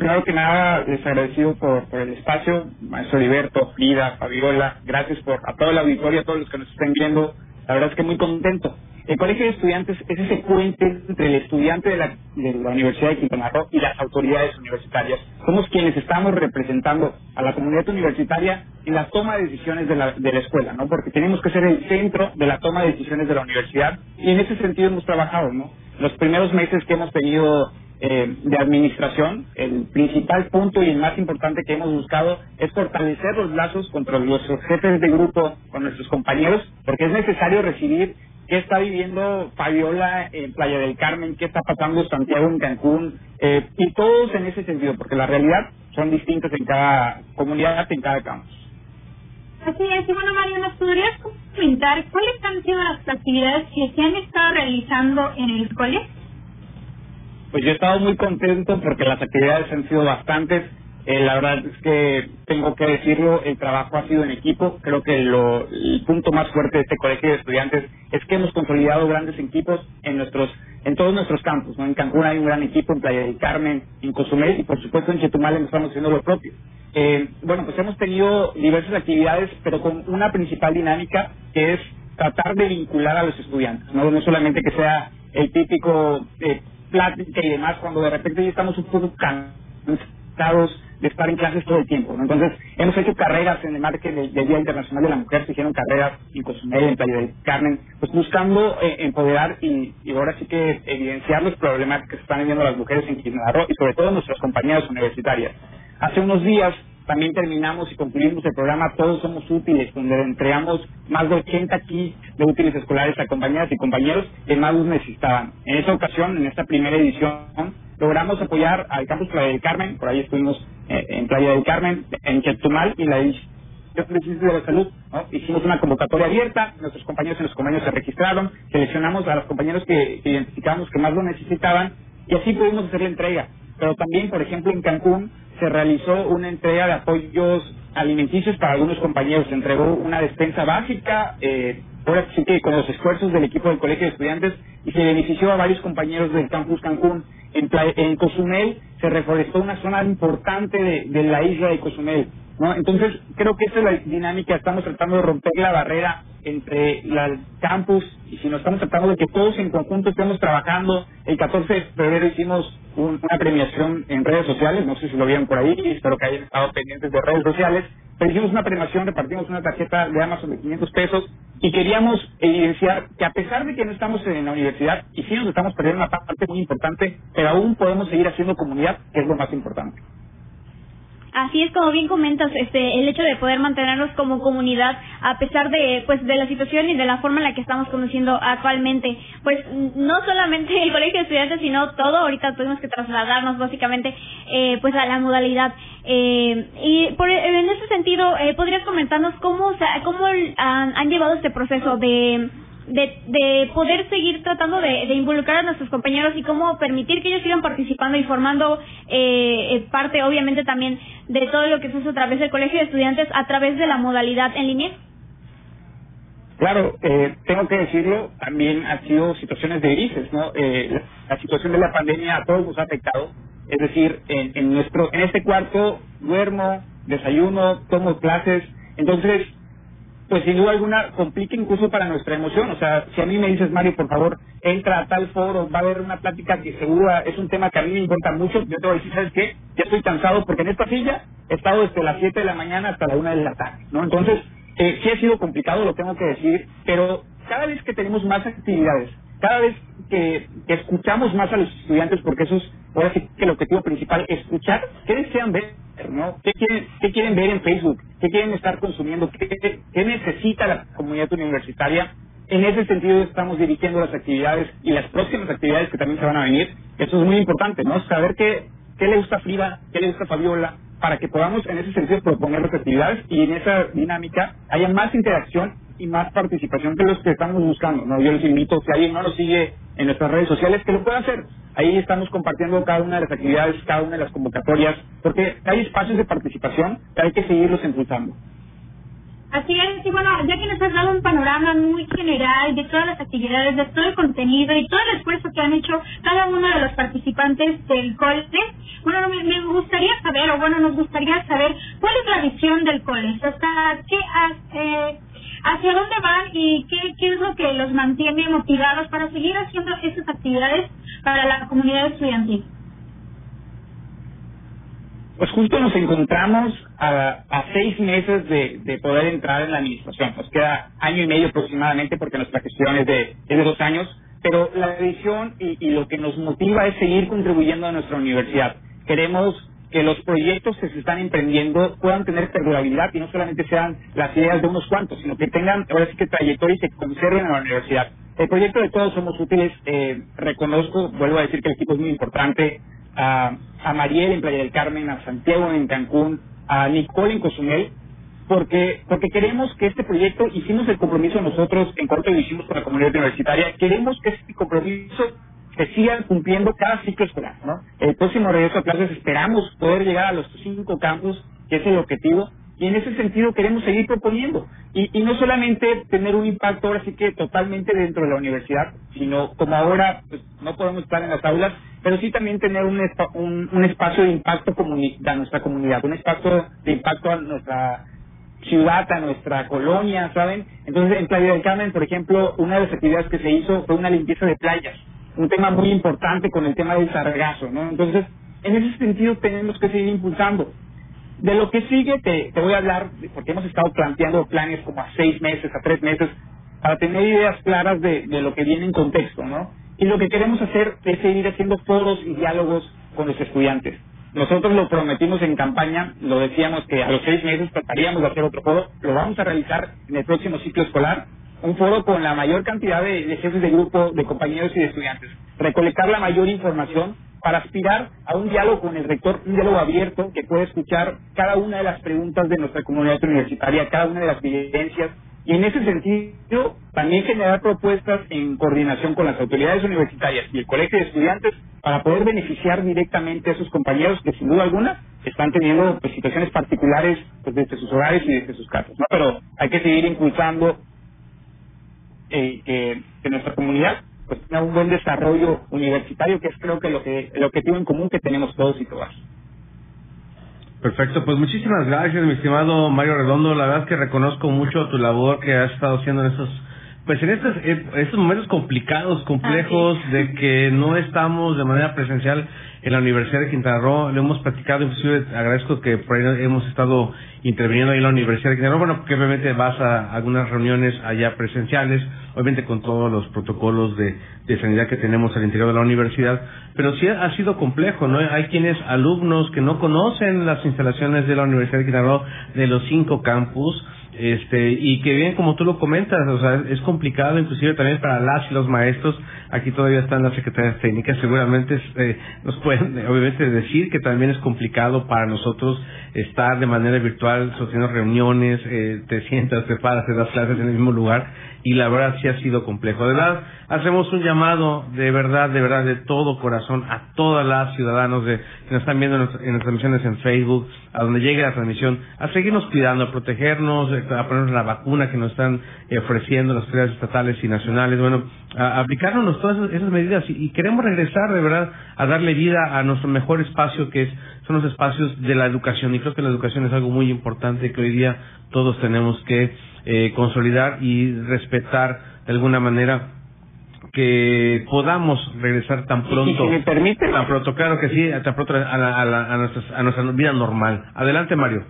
Primero que nada, les agradecido por, el espacio, maestro Heriberto, Frida, Fabiola, gracias por a toda la auditoría, a todos los que nos estén viendo. La verdad es que muy contento. El Colegio de Estudiantes es ese puente entre el estudiante de la, de la Universidad de Quintana Roo y las autoridades universitarias. Somos quienes estamos representando a la comunidad universitaria en la toma de decisiones de la, de la escuela, ¿no? Porque tenemos que ser el centro de la toma de decisiones de la universidad y en ese sentido hemos trabajado, ¿no? Los primeros meses que hemos tenido eh, de administración, el principal punto y el más importante que hemos buscado es fortalecer los lazos contra nuestros jefes de grupo, con nuestros compañeros, porque es necesario recibir qué está viviendo Fabiola en Playa del Carmen, qué está pasando Santiago en Cancún, eh, y todos en ese sentido, porque la realidad son distintas en cada comunidad, en cada campus. Así es, y bueno, Mario, ¿nos podrías comentar cuáles han sido las actividades que se han estado realizando en el colegio? Pues yo he estado muy contento porque las actividades han sido bastantes. Eh, la verdad es que tengo que decirlo, el trabajo ha sido en equipo. Creo que lo, el punto más fuerte de este colegio de estudiantes es que hemos consolidado grandes equipos en nuestros, en todos nuestros campus. ¿no? En Cancún hay un gran equipo, en Playa del Carmen, en Cozumel y por supuesto en Chetumal estamos haciendo lo propio. Eh, bueno, pues hemos tenido diversas actividades, pero con una principal dinámica que es tratar de vincular a los estudiantes, no, no solamente que sea el típico eh, plática y demás, cuando de repente ya estamos un poco cansados de estar en clases todo el tiempo. ¿no? Entonces, hemos hecho carreras en el marco del, Día Internacional de la Mujer, se hicieron carreras en Cozumel, en Playa del Carmen, pues buscando eh, empoderar y, y ahora sí que evidenciar los problemas que se están viviendo las mujeres en Quintana y sobre todo nuestras compañeras universitarias. Hace unos días también terminamos y concluimos el programa Todos Somos Útiles, donde entregamos más de 80 kits de útiles escolares a compañeras y compañeros que más los necesitaban. En esa ocasión, en esta primera edición, logramos apoyar al campus Playa del Carmen, por ahí estuvimos eh, en Playa del Carmen, en Chetumal y la edición de la Salud. Hicimos una convocatoria abierta, nuestros compañeros y los compañeros se registraron, seleccionamos a los compañeros que, que identificamos que más lo necesitaban y así pudimos hacer la entrega. Pero también, por ejemplo, en Cancún se realizó una entrega de apoyos alimenticios para algunos compañeros. Se entregó una despensa básica, eh, ahora sí que con los esfuerzos del equipo del Colegio de Estudiantes, y se benefició a varios compañeros del campus Cancún. En, en Cozumel se reforestó una zona importante de, de la isla de Cozumel. ¿no? Entonces, creo que esa es la dinámica. Estamos tratando de romper la barrera entre la campus y si nos estamos tratando de que todos en conjunto estemos trabajando. El 14 de febrero hicimos una premiación en redes sociales, no sé si lo vieron por ahí, espero que hayan estado pendientes de redes sociales, pero hicimos una premiación, repartimos una tarjeta de Amazon de 500 pesos y queríamos evidenciar que a pesar de que no estamos en la universidad y sí nos estamos perdiendo una parte muy importante, pero aún podemos seguir haciendo comunidad, que es lo más importante. Así es como bien comentas, este, el hecho de poder mantenernos como comunidad a pesar de, pues, de la situación y de la forma en la que estamos conociendo actualmente, pues, no solamente el colegio de estudiantes, sino todo. Ahorita tuvimos que trasladarnos básicamente, eh, pues, a la modalidad. Eh, y por, en ese sentido, eh, podrías comentarnos cómo, cómo han llevado este proceso de de, de poder seguir tratando de, de, involucrar a nuestros compañeros y cómo permitir que ellos sigan participando y formando eh, eh, parte, obviamente, también de todo lo que se hace a través del colegio de estudiantes, a través de la modalidad en línea? Claro, eh, tengo que decirlo, también han sido situaciones de grises, ¿no? Eh, la, situación de la pandemia a todos nos ha afectado. Es decir, en, en nuestro, en este cuarto duermo, desayuno, tomo clases. Entonces, pues sin duda alguna complica incluso para nuestra emoción. O sea, si a mí me dices, Mario, por favor, entra a tal foro, va a haber una plática que seguro es un tema que a mí me importa mucho, yo te voy a decir, ¿sabes qué? Ya estoy cansado porque en esta silla he estado desde las 7 de la mañana hasta la 1 de la tarde, ¿no? Entonces, eh, sí ha sido complicado, lo tengo que decir, pero cada vez que tenemos más actividades, cada vez que, escuchamos más a los estudiantes, porque eso es ahora sí que el objetivo principal, escuchar qué desean ver, ¿no? ¿Qué quieren, qué quieren ver en Facebook? ¿Qué quieren estar consumiendo? ¿Qué, ¿Qué necesita la comunidad universitaria? En ese sentido estamos dirigiendo las actividades y las próximas actividades que también se van a venir. Eso es muy importante, ¿no? Saber qué, qué le gusta a Frida, qué le gusta Fabiola, para que podamos en ese sentido proponer las actividades y en esa dinámica haya más interacción y más participación que los que estamos buscando. ¿no? Yo les invito, si alguien no nos sigue en nuestras redes sociales, que lo pueda hacer. Ahí estamos compartiendo cada una de las actividades, cada una de las convocatorias, porque hay espacios de participación que hay que seguirlos impulsando. Así es, y bueno, ya que nos has dado un panorama muy general de todas las actividades, de todo el contenido y todo el esfuerzo que han hecho cada uno de los participantes del COLES, bueno, me, gustaría saber, o bueno, nos gustaría saber cuál es la visión del COLES, hasta qué, eh, hacia dónde van y qué, qué es lo que los mantiene motivados para seguir haciendo esas actividades para la comunidad estudiantil. Pues justo nos encontramos a, a seis meses de, de, poder entrar en la administración. Nos queda año y medio aproximadamente porque nuestra gestión es de, es de dos años, pero la visión y, y lo que nos motiva es seguir contribuyendo a nuestra universidad. Queremos que los proyectos que se están emprendiendo puedan tener perdurabilidad y no solamente sean las ideas de unos cuantos, sino que tengan ahora sí que trayectoria y se conserven en la universidad. El proyecto de Todos Somos Útiles, eh, reconozco, vuelvo a decir que el equipo es muy importante, a, a Mariel en Playa del Carmen, a Santiago en Cancún, a Nicole en Cozumel, porque porque queremos que este proyecto, hicimos el compromiso nosotros en cuanto lo hicimos con la comunidad universitaria, queremos que este compromiso se sigan cumpliendo cada ciclo escolar, ¿no? El próximo regreso a clases esperamos poder llegar a los cinco campus, que es el objetivo, y en ese sentido queremos seguir proponiendo. Y, y no solamente tener un impacto ahora sí que totalmente dentro de la universidad, sino como ahora pues, no podemos estar en las aulas, pero sí también tener un, un, un espacio de impacto a nuestra comunidad, un espacio de impacto a nuestra ciudad, a nuestra colonia, ¿saben? Entonces, en Playa del Carmen, por ejemplo, una de las actividades que se hizo fue una limpieza de playas un tema muy importante con el tema del sargazo, ¿no? Entonces, en ese sentido tenemos que seguir impulsando. De lo que sigue te, te voy a hablar, porque hemos estado planteando planes como a seis meses, a tres meses, para tener ideas claras de, de lo que viene en contexto, ¿no? Y lo que queremos hacer es seguir haciendo foros y diálogos con los estudiantes. Nosotros lo prometimos en campaña, lo decíamos que a los seis meses trataríamos de hacer otro foro, lo vamos a realizar en el próximo ciclo escolar un foro con la mayor cantidad de, jefes de grupo, de compañeros y de estudiantes, recolectar la mayor información para aspirar a un diálogo con el rector, un diálogo abierto que pueda escuchar cada una de las preguntas de nuestra comunidad universitaria, cada una de las evidencias, y en ese sentido también generar propuestas en coordinación con las autoridades universitarias y el colegio de estudiantes para poder beneficiar directamente a esos compañeros que sin duda alguna están teniendo pues, situaciones particulares pues, desde sus hogares y desde sus casas. ¿no? Pero hay que seguir impulsando eh, que, nuestra comunidad pues tenga un buen desarrollo universitario, que es creo que lo que el objetivo en común que tenemos todos y todas. Perfecto, pues muchísimas gracias, mi estimado Mario Redondo. La verdad es que reconozco mucho tu labor que has estado haciendo en estos pues en estos, estos momentos complicados, complejos, de que no estamos de manera presencial en la Universidad de Quintana Roo, lo hemos platicado, inclusive agradezco que por ahí hemos estado interviniendo ahí en la Universidad de Quintana Roo, bueno, porque obviamente vas a algunas reuniones allá presenciales, obviamente con todos los protocolos de, de sanidad que tenemos al interior de la universidad, pero sí ha sido complejo, ¿no? Hay quienes, alumnos que no conocen las instalaciones de la Universidad de Quintana Roo, de los cinco campus, este y que bien como tú lo comentas o sea es complicado inclusive también para las y los maestros. Aquí todavía están las secretarias técnicas. Seguramente eh, nos pueden (laughs) obviamente decir que también es complicado para nosotros estar de manera virtual sosteniendo reuniones eh, te sientas te paras te das clases en el mismo lugar y la verdad sí ha sido complejo. De verdad hacemos un llamado de verdad de verdad de todo corazón a todas las ciudadanos de que nos están viendo en, nuestras, en transmisiones en Facebook a donde llegue la transmisión a seguirnos cuidando a protegernos a ponernos la vacuna que nos están ofreciendo las autoridades estatales y nacionales, bueno, a, aplicarnos todas esas, medidas y, queremos regresar de verdad a darle vida a nuestro mejor espacio que es, son los espacios de la educación. Y creo que la educación es algo muy importante que hoy día todos tenemos que eh, consolidar y respetar de alguna manera que podamos regresar tan pronto. me permite? Tan pronto, claro que sí, tan pronto a, a, a nuestra vida normal. Adelante, Mario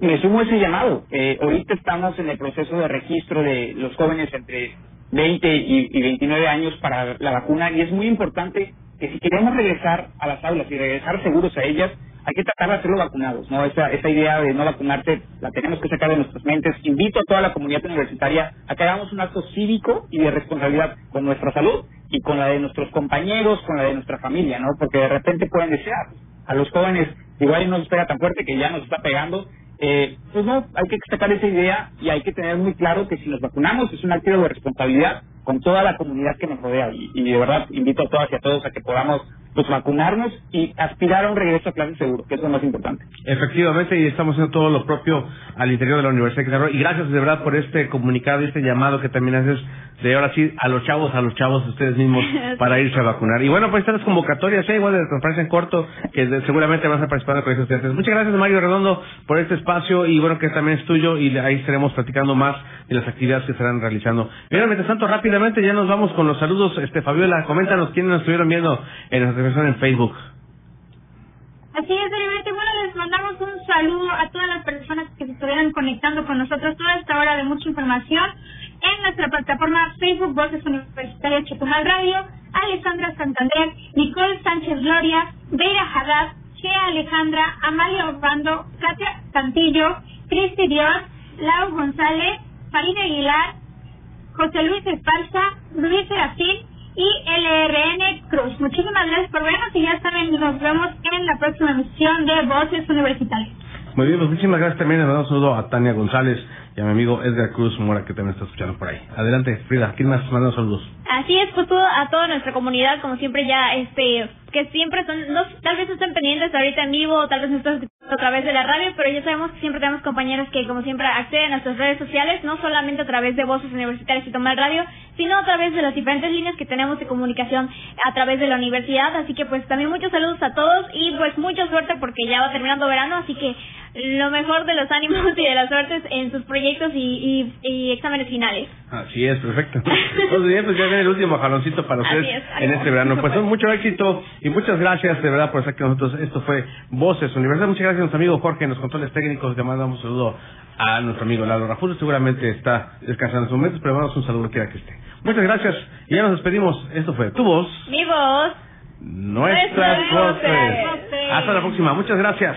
me sumo a ese llamado. Eh, ahorita estamos en el proceso de registro de los jóvenes entre 20 y, y 29 años para la vacuna y es muy importante que si queremos regresar a las aulas y regresar seguros a ellas, hay que tratar de hacerlo vacunados, ¿no? Esa, esa idea de no vacunarte la tenemos que sacar de nuestras mentes. Invito a toda la comunidad universitaria a que hagamos un acto cívico y de responsabilidad con nuestra salud y con la de nuestros compañeros, con la de nuestra familia, ¿no? Porque de repente pueden desear a los jóvenes, igual no nos pega tan fuerte que ya nos está pegando, eh, pues no, hay que destacar esa idea y hay que tener muy claro que si nos vacunamos es un acto de responsabilidad con toda la comunidad que nos rodea y de verdad invito a todas y a todos a que podamos pues vacunarnos y aspirar a un regreso a clases seguro, que es lo más importante. Efectivamente, y estamos haciendo todo lo propio al interior de la Universidad de Quintana Y gracias de verdad por este comunicado y este llamado que también haces de ahora sí a los chavos, a los chavos ustedes mismos (laughs) para irse a vacunar. Y bueno, pues estas convocatorias, ¿eh? igual de transparencia en corto, que seguramente vas a participar con esos estudiantes. Muchas gracias Mario Redondo por este espacio y bueno, que también es tuyo y ahí estaremos platicando más de las actividades que estarán realizando. Bien, mientras tanto, rápidamente ya nos vamos con los saludos. Este Fabiola, coméntanos quiénes nos estuvieron viendo en nuestra en Facebook. Así es, Heriberto. Bueno, les mandamos un saludo a todas las personas que se estuvieran conectando con nosotros toda esta hora de mucha información en nuestra plataforma Facebook Voces Universitarias Chetumal Radio, Alejandra Santander, Nicole Sánchez Gloria, Vera Haddad, Shea Alejandra, Amalia Obando, Katia Cantillo, Cristi Dios, Lau González, Farina Aguilar, José Luis Esparza, Luis Serafín, y LRN Cruz. Muchísimas gracias por vernos y ya saben, nos vemos en la próxima emisión de Voces Universitarias. Muy bien, pues muchísimas gracias también. Damos saludo a Tania González y a mi amigo Edgar Cruz Mora que también está escuchando por ahí. Adelante, Frida, ¿quién más manda saludos? Así es, pues todo, a toda nuestra comunidad, como siempre ya, este, que siempre son, no, tal vez estén pendientes ahorita en vivo, tal vez nos están a través de la radio, pero ya sabemos que siempre tenemos compañeros que, como siempre, acceden a nuestras redes sociales, no solamente a través de Voces Universitarias y Tomar Radio, sino a través de las diferentes líneas que tenemos de comunicación a través de la universidad. Así que, pues, también muchos saludos a todos y, pues, mucha suerte porque ya va terminando verano, así que lo mejor de los ánimos y de las suertes en sus proyectos y, y, exámenes finales. Así es, perfecto. Pues bien, pues ya viene el último jaloncito para ustedes en este verano. Pues mucho éxito y muchas gracias de verdad por estar con nosotros. Esto fue Voces Universidad. Muchas gracias a nuestro amigo Jorge en los controles técnicos. Le mandamos un saludo a nuestro amigo Lalo Rafuso. Seguramente está descansando en sus momentos, pero mandamos un saludo quiera que esté. Muchas gracias y ya nos despedimos. Esto fue Tu Voz. Mi voz. Nuestras voces. Hasta la próxima. Muchas gracias.